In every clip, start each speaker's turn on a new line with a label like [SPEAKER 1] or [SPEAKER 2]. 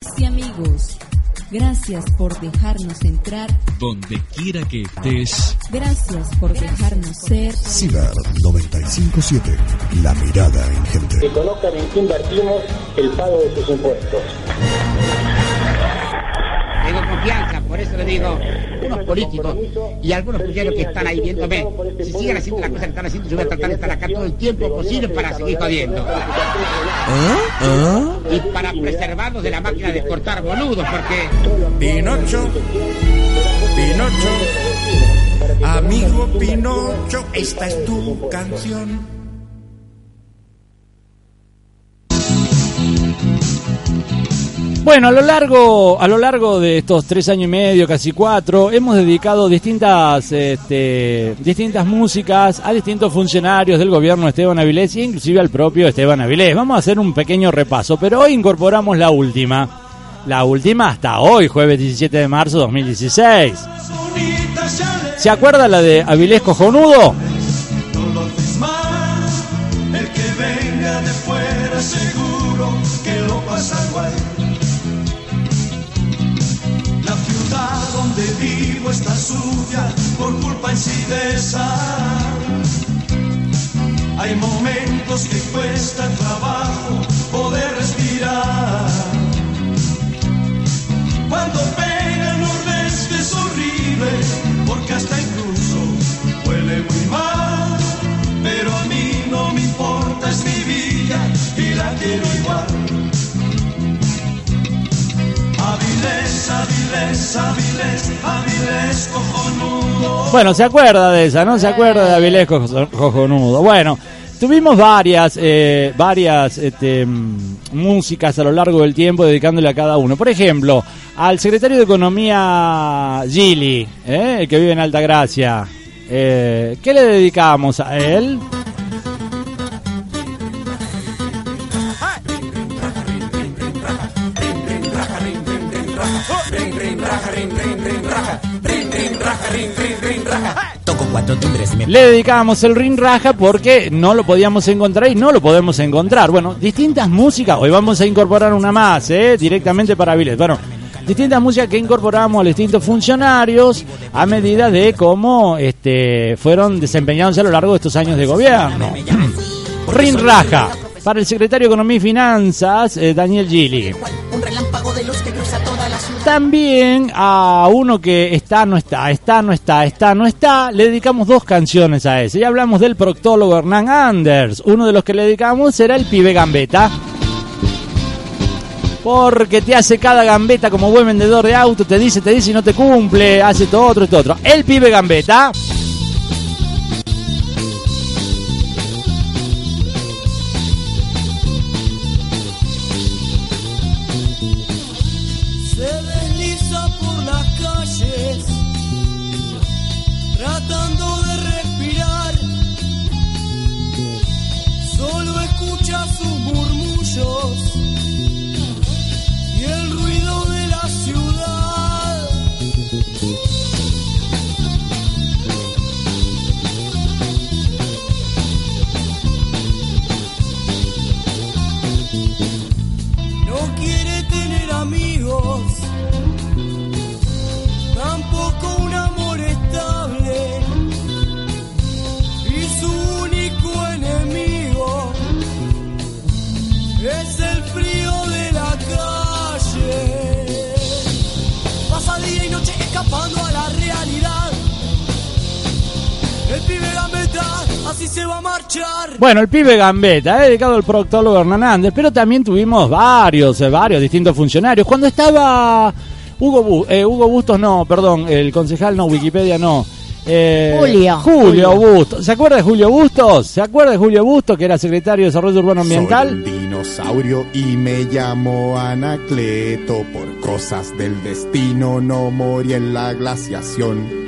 [SPEAKER 1] Sí, amigos. Gracias por dejarnos entrar.
[SPEAKER 2] Donde quiera que estés.
[SPEAKER 1] Gracias por dejarnos ser.
[SPEAKER 3] Ciber 957. La mirada en gente.
[SPEAKER 4] Que conozcan en qué invertimos el pago de sus impuestos.
[SPEAKER 5] Confianza, por eso le digo, unos políticos y algunos funcionarios que están ahí viéndome, si siguen haciendo las cosas que están haciendo, yo voy a tratar de estar acá todo el tiempo posible para seguir jodiendo. Y para preservarnos de la máquina de cortar boludos, porque...
[SPEAKER 6] Pinocho, Pinocho, amigo Pinocho, esta es tu canción.
[SPEAKER 7] Bueno, a lo largo, a lo largo de estos tres años y medio, casi cuatro, hemos dedicado distintas, este, distintas músicas a distintos funcionarios del gobierno de Esteban Avilés e inclusive al propio Esteban Avilés. Vamos a hacer un pequeño repaso, pero hoy incorporamos la última. La última hasta hoy, jueves 17 de marzo de 2016. ¿Se acuerda la de Avilés Cojonudo?
[SPEAKER 8] Por culpa en de esa. Hay momentos que cuesta trabajo
[SPEAKER 7] Bueno, se acuerda de esa, ¿no? Se acuerda de Avilés Co- Cojonudo. Bueno, tuvimos varias, eh, varias este, mm, músicas a lo largo del tiempo dedicándole a cada uno. Por ejemplo, al secretario de Economía Gili, ¿eh? el que vive en Altagracia. Eh, ¿Qué le dedicamos a él? Le dedicábamos el Ring Raja porque no lo podíamos encontrar y no lo podemos encontrar. Bueno, distintas músicas. Hoy vamos a incorporar una más, ¿eh? directamente para Viles. Bueno, distintas músicas que incorporamos a los distintos funcionarios a medida de cómo este, fueron desempeñándose a lo largo de estos años de gobierno. Ring Raja. Para el secretario de Economía y Finanzas, eh, Daniel Gili. También a uno que está, no está, está, no está, está, no está, le dedicamos dos canciones a ese. Ya hablamos del proctólogo Hernán Anders. Uno de los que le dedicamos será el pibe gambeta. Porque te hace cada gambeta como buen vendedor de auto, te dice, te dice y no te cumple, hace todo otro, esto otro. El pibe gambeta. Bueno, el pibe Gambetta, eh, dedicado al proctólogo Hernán Anders, pero también tuvimos varios, eh, varios distintos funcionarios. Cuando estaba Hugo, Bu- eh, Hugo Bustos, no, perdón, el concejal no, Wikipedia no. eh,
[SPEAKER 9] Julio.
[SPEAKER 7] Julio Bustos. ¿Se acuerda de Julio Bustos? ¿Se acuerda de Julio Bustos, que era secretario de Desarrollo Urbano Ambiental?
[SPEAKER 9] dinosaurio y me llamo Anacleto. Por cosas del destino no morí en la glaciación.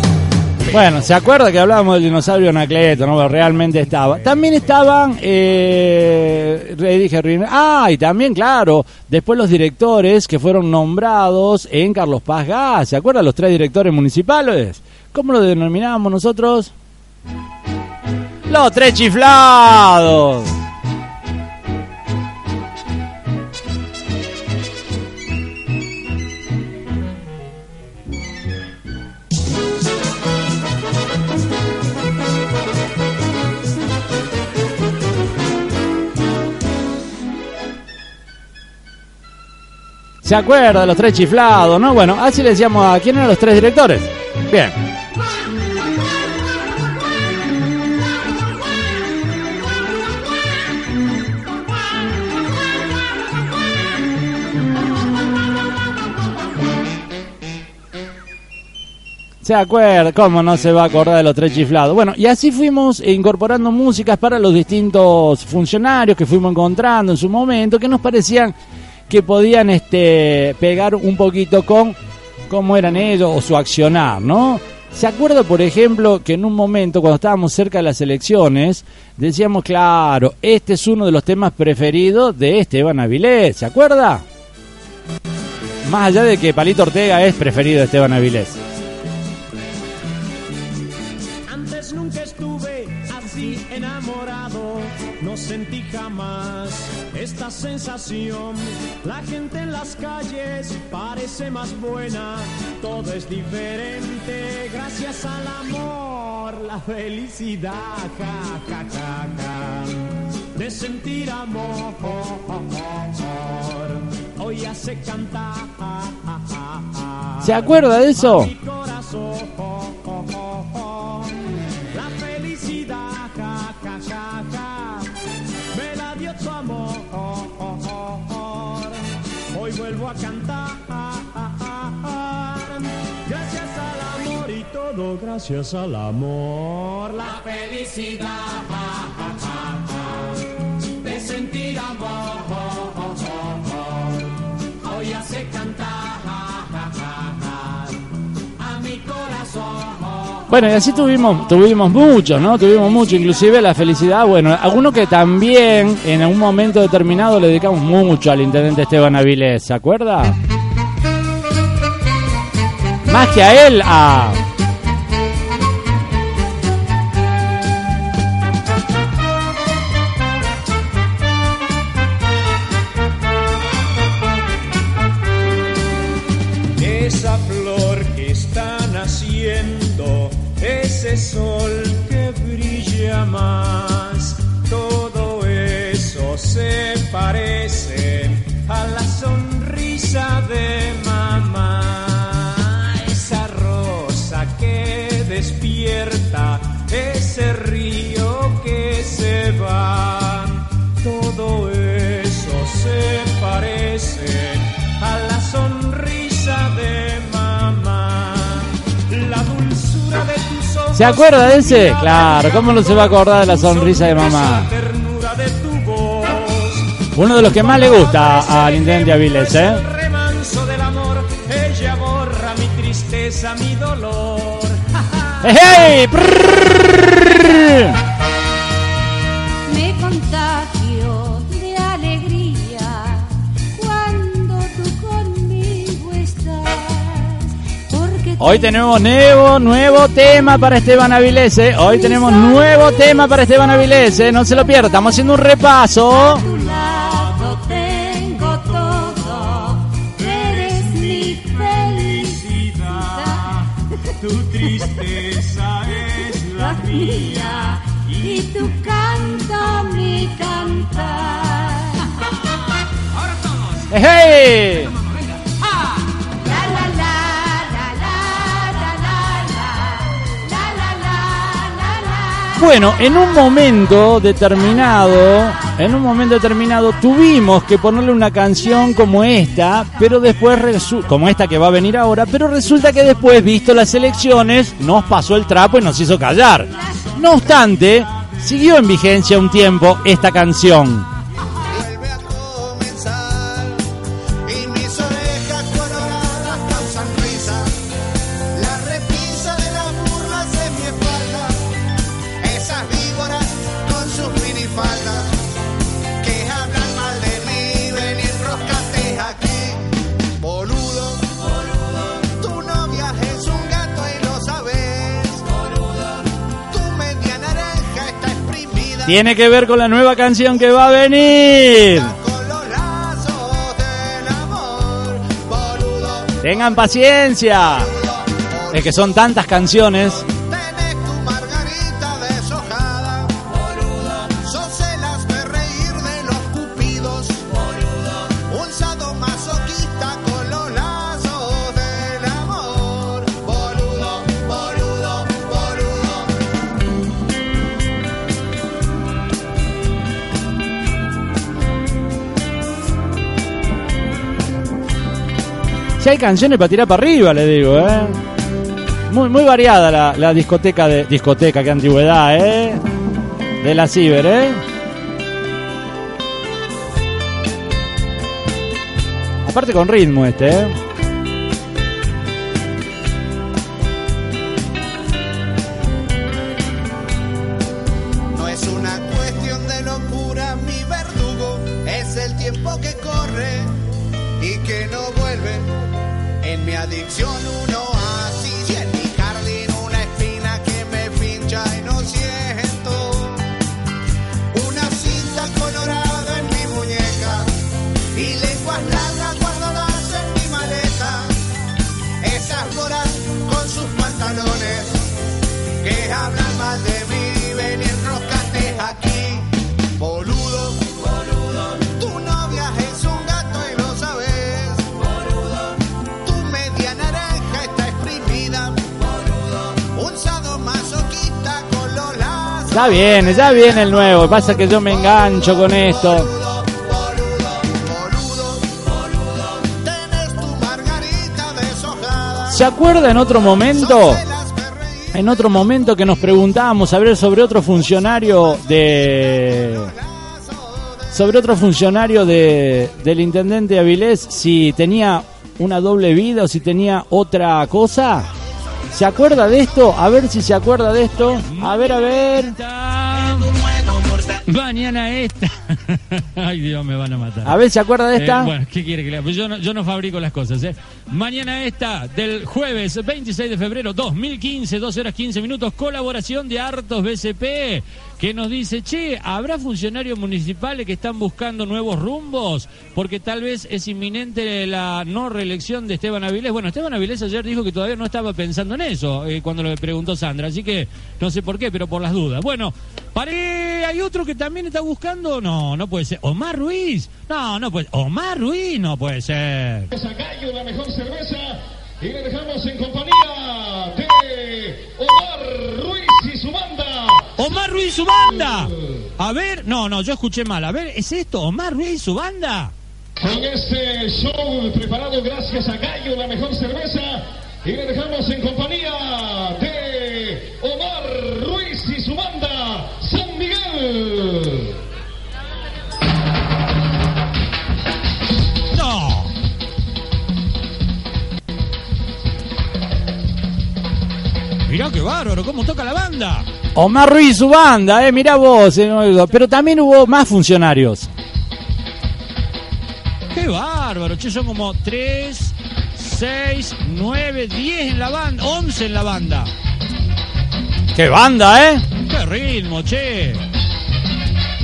[SPEAKER 7] Bueno, ¿se acuerda que hablábamos del dinosaurio Anacleto? ¿no? Realmente estaba. También estaban, eh, dije, ah, y también, claro, después los directores que fueron nombrados en Carlos Paz Gas. ¿Se acuerdan los tres directores municipales? ¿Cómo lo denominábamos nosotros? Los tres chiflados. ¿Se acuerda los tres chiflados, no? Bueno, así le decíamos a quién eran los tres directores. Bien. ¿Se acuerda? ¿Cómo no se va a acordar de los tres chiflados? Bueno, y así fuimos incorporando músicas para los distintos funcionarios que fuimos encontrando en su momento, que nos parecían que podían este, pegar un poquito con cómo eran ellos o su accionar, ¿no? ¿Se acuerda, por ejemplo, que en un momento, cuando estábamos cerca de las elecciones, decíamos, claro, este es uno de los temas preferidos de Esteban Avilés, ¿se acuerda? Más allá de que Palito Ortega es preferido de Esteban Avilés.
[SPEAKER 8] Antes nunca estuve así enamorado, no sentí jamás esta sensación. La gente en las calles parece más buena, todo es diferente gracias al amor, la felicidad, ja, ja, ja, ja, de sentir amor. Hoy hace cantar
[SPEAKER 7] ¿Se acuerda de eso?
[SPEAKER 8] Gracias al amor. La felicidad, de sentir amor. Hoy hace cantar a mi corazón.
[SPEAKER 7] Bueno, y así tuvimos, tuvimos muchos, ¿no? Tuvimos mucho, inclusive la felicidad, bueno, algunos que también en algún momento determinado le dedicamos mucho al intendente Esteban Avilés, ¿se acuerda? Más que a él, a...
[SPEAKER 8] de mamá. Esa rosa que despierta, ese río que se va, todo eso se parece a la sonrisa de mamá. La dulzura de tus ojos.
[SPEAKER 7] ¿Se acuerda de ese? Claro, ¿cómo no se va a acordar de la sonrisa de mamá?
[SPEAKER 8] La ternura de tu voz.
[SPEAKER 7] Uno de los que más le gusta al intendente Avilés, ¿eh?
[SPEAKER 8] Mi dolor.
[SPEAKER 7] ¡Hey! Prrrr.
[SPEAKER 10] Me contagio de alegría cuando tú conmigo estás. Porque
[SPEAKER 7] Hoy tenemos nuevo, nuevo tema para Esteban Avilés, ¿eh? Hoy tenemos nuevo tema para Esteban Avilés, ¿eh? No se lo pierda, estamos haciendo un repaso. ¡Hey!
[SPEAKER 11] Bueno, en un momento determinado, en un momento determinado tuvimos que ponerle una canción como esta, pero después como esta que va a venir ahora, pero resulta que después, visto las elecciones, nos pasó el trapo y nos hizo callar. No obstante, siguió en vigencia un tiempo esta canción. Tiene que ver con la nueva canción que va a venir. Tengan paciencia. Es que son tantas canciones. Si hay canciones para tirar para arriba, le digo, ¿eh? Muy, muy variada la, la discoteca de. Discoteca, qué antigüedad, ¿eh? De la Ciber, ¿eh? Aparte con ritmo este, ¿eh? Ya viene, ya viene el nuevo. Pasa que yo me engancho con esto. ¿Se acuerda en otro momento? En otro momento que nos preguntábamos a ver sobre otro funcionario de sobre otro funcionario de, del intendente Avilés si tenía una doble vida o si tenía otra cosa. ¿Se acuerda de esto? A ver si se acuerda de esto. A ver, a ver.
[SPEAKER 7] Mañana esta. Ay, Dios, me van a matar.
[SPEAKER 11] A ver, ¿se acuerda de esta?
[SPEAKER 7] Eh, bueno, ¿qué quiere que le haga? Pues yo no, yo no fabrico las cosas, ¿eh? Mañana esta, del jueves 26 de febrero 2015, 12 horas 15 minutos, colaboración de Hartos BCP, que nos dice, che, ¿habrá funcionarios municipales que están buscando nuevos rumbos? Porque tal vez es inminente la no reelección de Esteban Avilés. Bueno, Esteban Avilés ayer dijo que todavía no estaba pensando en eso, eh, cuando le preguntó Sandra, así que no sé por qué, pero por las dudas. Bueno, hay otro que también está buscando. No, no puede ser. Omar Ruiz. No, no puede. Omar Ruiz no puede ser.
[SPEAKER 12] Sacayo, la mejor cerveza. Y le dejamos en compañía de Omar Ruiz y su banda.
[SPEAKER 7] Omar Ruiz y su banda. A ver, no, no, yo escuché mal. A ver, ¿es esto? Omar Ruiz y su banda.
[SPEAKER 12] Con este show preparado gracias a Gallo, la mejor cerveza. Y le dejamos en compañía de Omar Ruiz y su banda, San Miguel.
[SPEAKER 7] No. Mirá qué bárbaro, cómo toca la banda.
[SPEAKER 11] Omar Ruiz, su banda, eh, mirá vos. eh, pero también hubo más funcionarios.
[SPEAKER 7] Qué bárbaro, che, son como 3, 6, 9, 10 en la banda, 11 en la banda.
[SPEAKER 11] ¡Qué banda, eh!
[SPEAKER 7] Qué ritmo, che.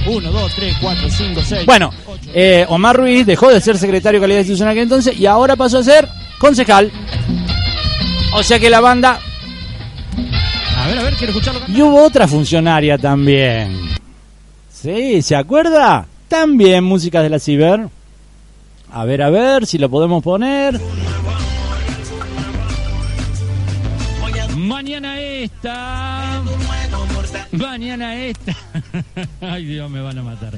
[SPEAKER 7] 1, 2, 3, 4, 5, 6.
[SPEAKER 11] Bueno, eh, Omar Ruiz dejó de ser secretario de calidad institucional que entonces y ahora pasó a ser concejal. O sea que la banda.
[SPEAKER 7] A ver, a ver, quiero escucharlo.
[SPEAKER 11] Y hubo otra funcionaria también. Sí, ¿se acuerda? También músicas de la Ciber. A ver, a ver si lo podemos poner.
[SPEAKER 7] Mañana esta.
[SPEAKER 2] Mañana esta. Ay, Dios, me van a matar.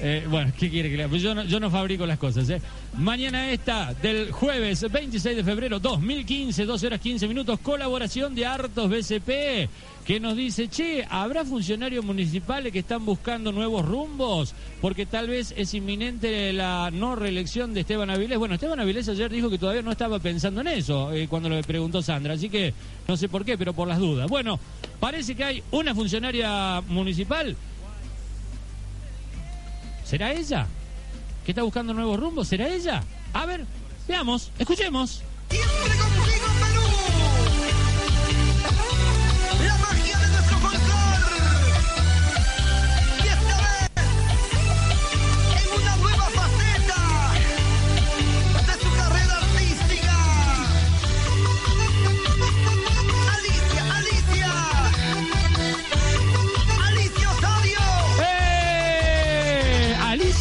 [SPEAKER 2] Eh, bueno, ¿qué quiere que le haga? Pues yo no, fabrico las cosas. ¿eh? Mañana esta, del jueves 26 de febrero 2015, 12 horas 15 minutos, colaboración de Hartos BCP, que nos dice, che, ¿habrá funcionarios municipales que están buscando nuevos rumbos? Porque tal vez es inminente la no reelección de Esteban Avilés. Bueno, Esteban Avilés ayer dijo que todavía no estaba pensando en eso, eh, cuando le preguntó Sandra, así que no sé por qué, pero por las dudas. Bueno, parece que hay una funcionaria municipal ¿Será ella? ¿Que está buscando nuevos rumbos? ¿Será ella? A ver, veamos, escuchemos.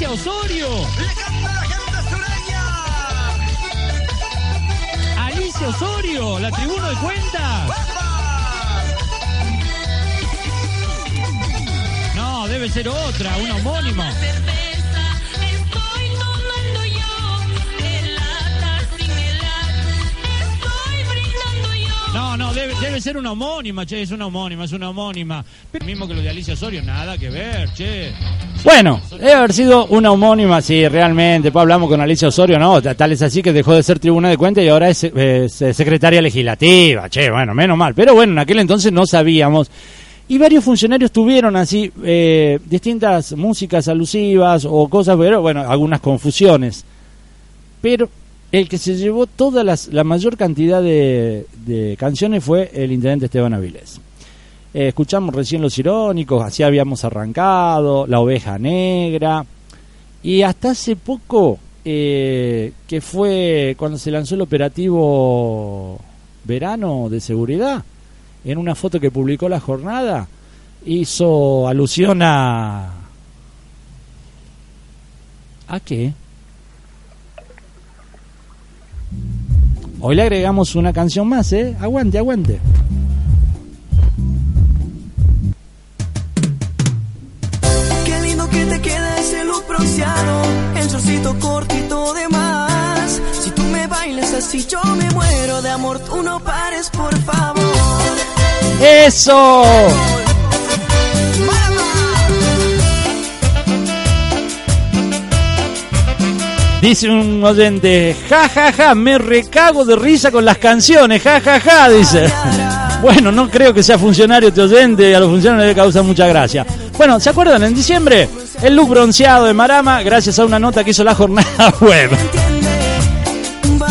[SPEAKER 2] ¡Eh! ¡Alicia Osorio!
[SPEAKER 8] Le canta la gente sureña.
[SPEAKER 2] ¡Alicia Osorio! ¡La tribuna de cuentas! No, debe ser otra, una homónima. No, debe, debe ser una homónima, che, es una homónima, es una homónima. Pero mismo que lo de Alicia Osorio, nada que ver, che.
[SPEAKER 7] Bueno, debe haber sido una homónima, sí, realmente. Pues hablamos con Alicia Osorio, no, tal es así que dejó de ser tribuna de cuentas y ahora es, eh, secretaria legislativa. Che, bueno, menos mal. Pero bueno, en aquel entonces no sabíamos. Y varios funcionarios tuvieron así eh, distintas músicas alusivas o cosas, pero bueno, algunas confusiones. Pero el que se llevó toda la mayor cantidad de, de canciones fue el intendente Esteban Avilés. Eh, escuchamos recién Los Irónicos, así habíamos arrancado, La Oveja Negra. Y hasta hace poco, eh, que fue cuando se lanzó el operativo Verano de Seguridad, en una foto que publicó La Jornada, hizo alusión a... ¿A qué? Hoy le agregamos una canción más, ¿eh? Aguante, aguante.
[SPEAKER 8] Qué lindo que te queda ese look bronceado, el shortcito cortito de más. Si tú me bailas así, yo me muero de amor. Tú no pares, por favor.
[SPEAKER 7] ¡Eso! Dice un oyente, ja ja ja, me recago de risa con las canciones, ja ja ja, dice. Bueno, no creo que sea funcionario este oyente, a los funcionarios le causa mucha gracia. Bueno, ¿se acuerdan? En diciembre, el look bronceado de Marama, gracias a una nota que hizo la jornada web.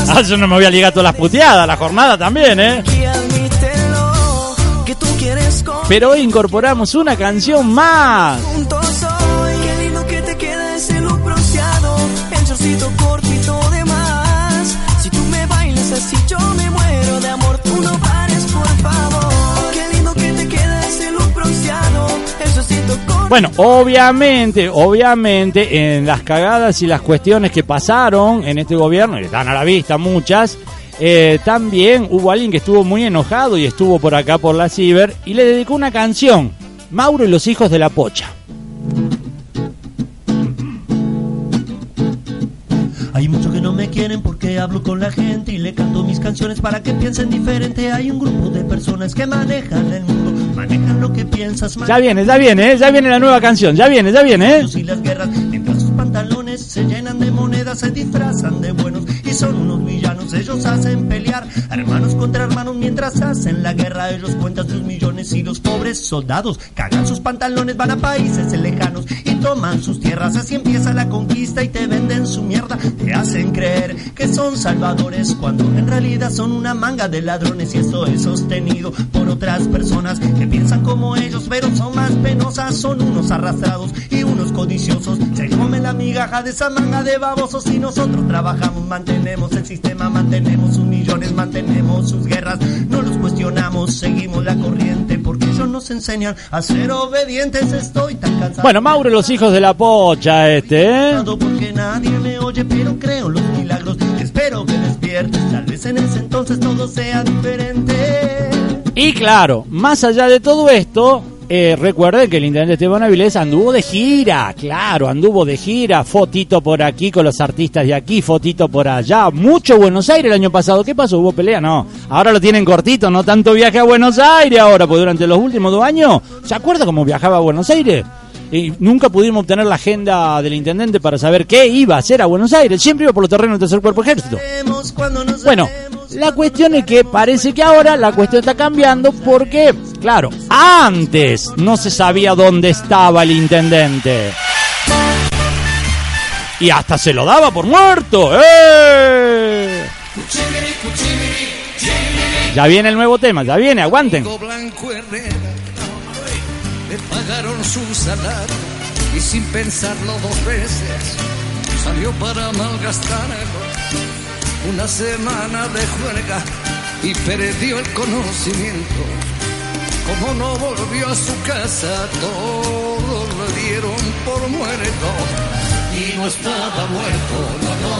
[SPEAKER 7] Ah, yo no me voy a ligar todas las puteadas, la jornada también, ¿eh? Pero hoy incorporamos una canción más. Bueno, obviamente, obviamente, en las cagadas y las cuestiones que pasaron en este gobierno, y están a la vista muchas, eh, también hubo alguien que estuvo muy enojado y estuvo por acá por la ciber y le dedicó una canción, Mauro y los hijos de la pocha.
[SPEAKER 13] Hablo con la gente y le canto mis canciones para que piensen diferente. Hay un grupo de personas que manejan el mundo, manejan lo que piensas.
[SPEAKER 7] Ya viene, ya viene, ¿eh? ya viene la nueva canción, ya viene, ya viene. ¿eh?
[SPEAKER 13] y las guerras, mientras sus pantalones se llenan de monedas, se disfrazan de buenos y son unos Ellos hacen pelear hermanos contra hermanos mientras hacen la guerra. Ellos cuentan sus millones y los pobres soldados cagan sus pantalones, van a países lejanos y toman sus tierras. Así empieza la conquista y te venden su mierda. Te hacen creer que son salvadores cuando en realidad son una manga de ladrones y eso es sostenido por otras personas que piensan como ellos, pero son más penosas. Son unos arrastrados y unos codiciosos. Se comen la migaja de esa manga de babosos y nosotros trabajamos, mantenemos el sistema, mantenemos sus millones, mantenemos sus guerras. No los cuestionamos, seguimos la corriente porque ellos nos enseñan a ser obedientes. Estoy tan cansado.
[SPEAKER 7] Bueno, Mauro los hijos de la pocha, este, ¿eh?
[SPEAKER 13] porque nadie me oye, pero creo los milagros. Espero que despiertes, tal vez en ese entonces todo sea diferente.
[SPEAKER 7] Y claro, más allá de todo esto, eh, recuerden que el intendente Esteban Avilés anduvo de gira, claro, anduvo de gira, fotito por aquí con los artistas de aquí, fotito por allá, mucho Buenos Aires el año pasado, ¿qué pasó? ¿Hubo pelea? No, ahora lo tienen cortito, no tanto viaje a Buenos Aires ahora, pues durante los últimos dos años, ¿se acuerda cómo viajaba a Buenos Aires? Y nunca pudimos obtener la agenda del intendente para saber qué iba a hacer a Buenos Aires, siempre iba por los terrenos del tercer cuerpo ejército. Bueno, la cuestión es que parece que ahora la cuestión está cambiando porque, claro, antes no se sabía dónde estaba el intendente. Y hasta se lo daba por muerto. ¡Eh! Ya viene el nuevo tema, ya viene, aguanten.
[SPEAKER 14] Le salió para malgastarlo. Una semana de juerga y perdió el conocimiento. Como no volvió a su casa, todos le dieron por muerto. Y no estaba muerto, no, no.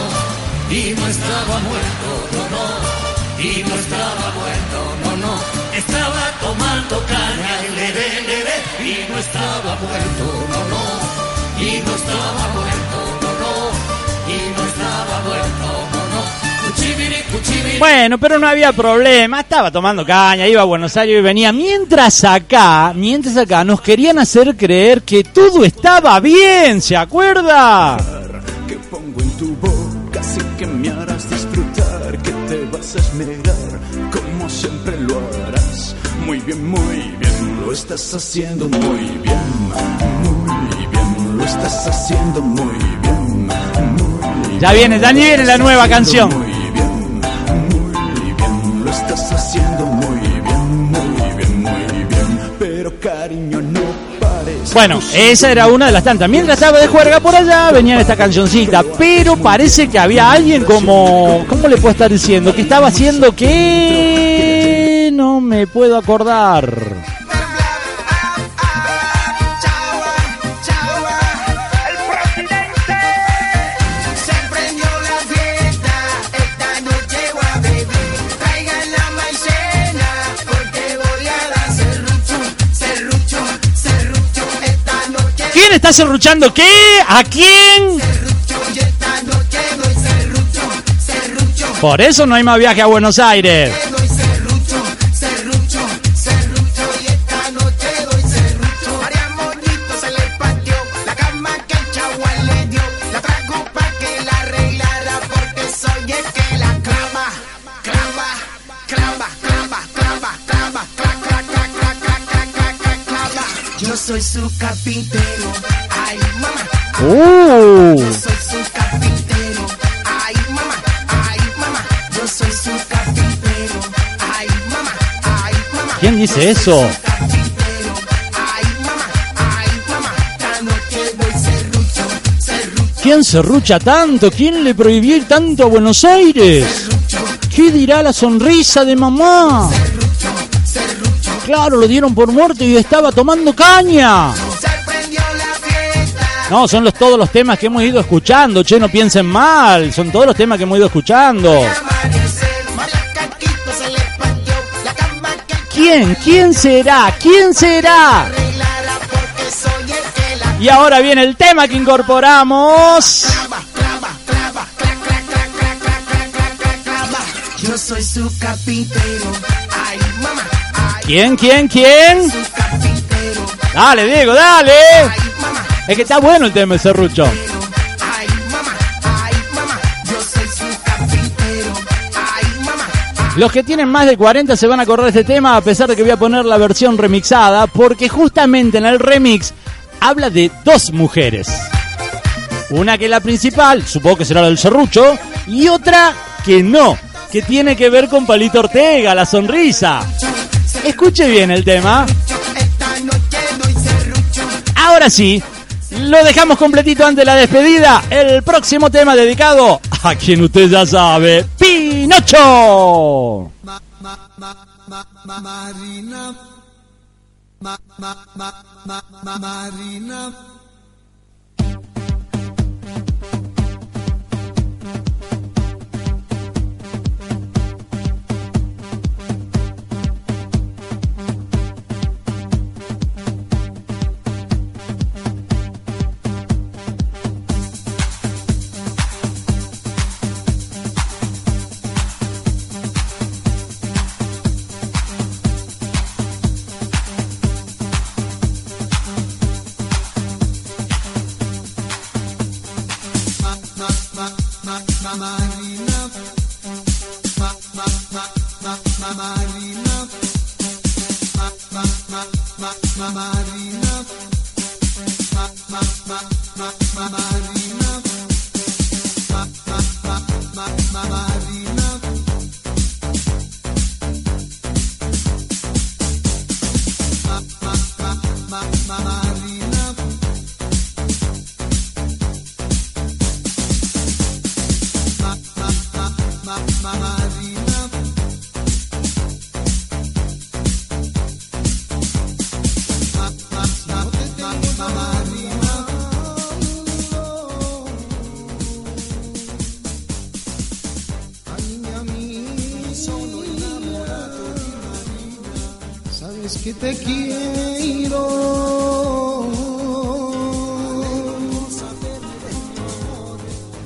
[SPEAKER 14] Y no estaba muerto, no, no. Y no estaba muerto, no, no. Estaba tomando caña, le, le, le. Y no estaba muerto, no, no. Y no estaba muerto, no, no. Y no estaba muerto,
[SPEAKER 7] Bueno, pero no había problema, estaba tomando caña, iba a Buenos Aires y venía. Mientras acá, mientras acá nos querían hacer creer que todo estaba bien, ¿se acuerda?
[SPEAKER 8] que pongo en tu boca así que me harás disfrutar que te vas a esmerar como siempre lo harás muy bien muy bien lo estás haciendo muy bien muy bien lo estás haciendo muy bien muy bien
[SPEAKER 7] Ya viene, ya viene la nueva canción.
[SPEAKER 8] Estás haciendo muy bien muy bien muy bien pero cariño no pares
[SPEAKER 7] Bueno, esa era una de las tantas. Mientras estaba de juerga por allá, venía esta cancioncita. Pero parece que había alguien como. ¿Cómo le puedo estar diciendo? Que estaba haciendo que. No me puedo acordar. estás serruchando qué? ¿A quién? Por eso no hay más viaje a Buenos Aires.
[SPEAKER 10] Soy su carpintero, ay mamá.
[SPEAKER 7] Uh.
[SPEAKER 10] Yo soy su carpintero, ay mamá, ay mamá. Yo soy su carpintero, ay mamá, ay mamá.
[SPEAKER 7] ¿Quién dice eso? ¿Quién serrucha tanto? ¿Quién le prohibió ir tanto a Buenos Aires? ¿Qué dirá la sonrisa de mamá? Claro, lo dieron por muerto y estaba tomando caña. No, son los, todos los temas que hemos ido escuchando. Che, no piensen mal. Son todos los temas que hemos ido escuchando. ¿Quién? ¿Quién será? ¿Quién será? Y ahora viene el tema que incorporamos.
[SPEAKER 10] Yo soy su ay mamá,
[SPEAKER 7] ¿Quién? ¿Quién? ¿Quién? Dale, Diego, dale. Es que está bueno el tema de serrucho. Los que tienen más de 40 se van a acordar de este tema, a pesar de que voy a poner la versión remixada, porque justamente en el remix habla de dos mujeres. Una que es la principal, supongo que será la del serrucho, y otra que no, que tiene que ver con Palito Ortega, la sonrisa. Escuche bien el tema. Ahora sí, lo dejamos completito antes de la despedida. El próximo tema dedicado a quien usted ya sabe, Pinocho.
[SPEAKER 10] es que te quiero.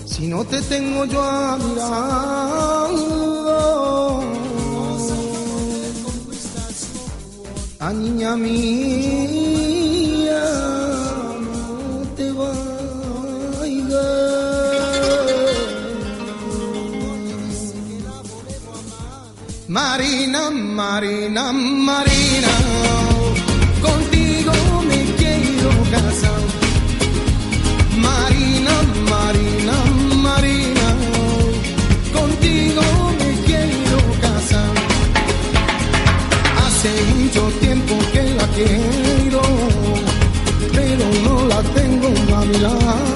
[SPEAKER 10] Si no te tengo yo a mi lado, a niña mía, no te vayas. Marina, Marina, Marina. love.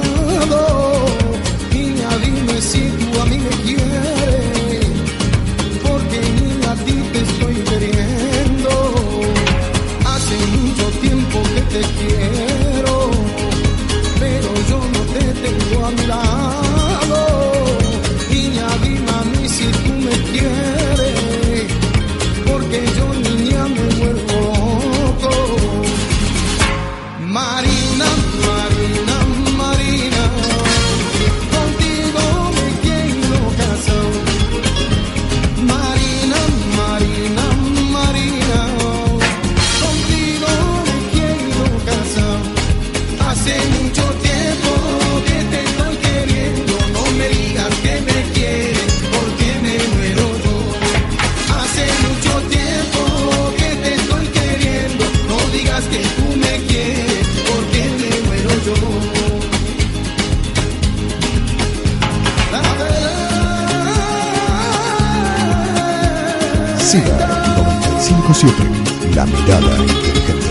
[SPEAKER 3] SIDA 957, La Mirada Inteligente.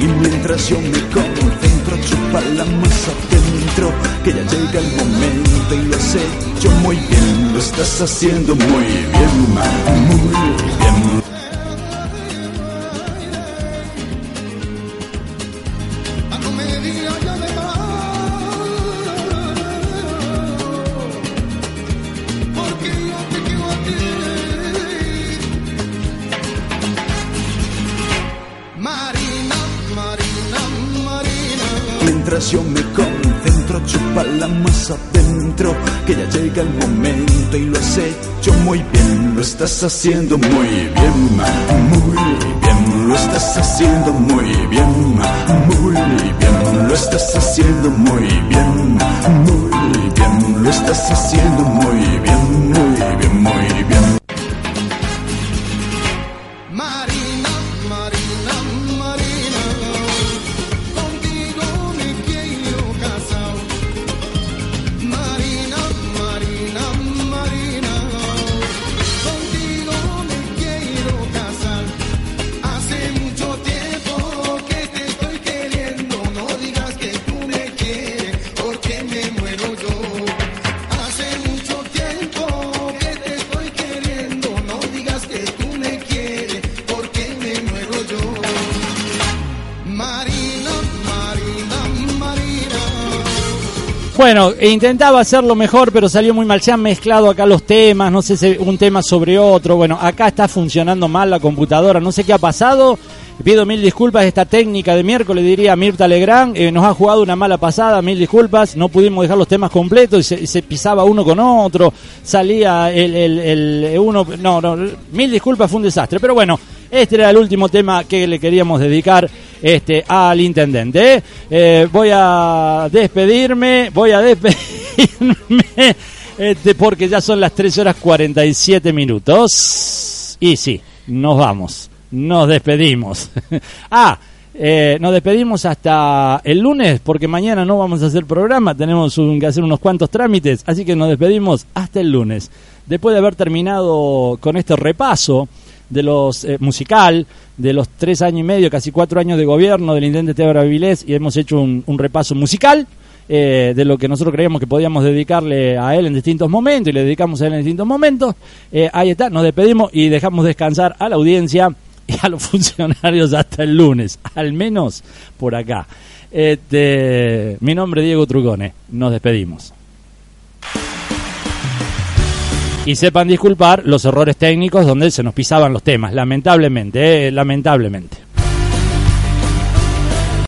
[SPEAKER 15] Y mientras yo me concentro, chupa la masa dentro, que ya llega el momento y lo sé, yo muy bien, lo estás haciendo muy bien, muy bien. la masa adentro, que ya llega el momento y lo has hecho muy bien, lo estás haciendo muy bien, muy bien, lo estás haciendo muy bien, muy bien, lo estás haciendo muy bien, muy bien, lo estás haciendo muy bien, muy bien.
[SPEAKER 7] Bueno, intentaba hacerlo mejor, pero salió muy mal. Se han mezclado acá los temas, no sé si un tema sobre otro. Bueno, acá está funcionando mal la computadora, no sé qué ha pasado. Pido mil disculpas, esta técnica de miércoles, diría Mirta Legrand, eh, nos ha jugado una mala pasada, mil disculpas, no pudimos dejar los temas completos y se, pisaba uno con otro, salía el, el- el- uno, no, no, mil disculpas, fue un desastre, pero bueno, este era el último tema que le queríamos dedicar este, al intendente. ¿eh? Eh, voy a despedirme, voy a despedirme, este, porque ya son las 3 horas 47 minutos. Y sí, nos vamos, nos despedimos. ah, eh, nos despedimos hasta el lunes, porque mañana no vamos a hacer programa, tenemos un- que hacer unos cuantos trámites, así que nos despedimos hasta el lunes. Después de haber terminado con este repaso de los eh, musical, de los tres años y medio, casi cuatro años de gobierno del intendente Tebra Vilés, y hemos hecho un, repaso musical eh, de lo que nosotros creíamos que podíamos dedicarle a él en distintos momentos, y le dedicamos a él en distintos momentos. Eh, ahí está, nos despedimos y dejamos descansar a la audiencia y a los funcionarios hasta el lunes, al menos por acá. Este, mi nombre es Diego Trucone, nos despedimos. Y sepan disculpar los errores técnicos donde se nos pisaban los temas, lamentablemente, eh, lamentablemente.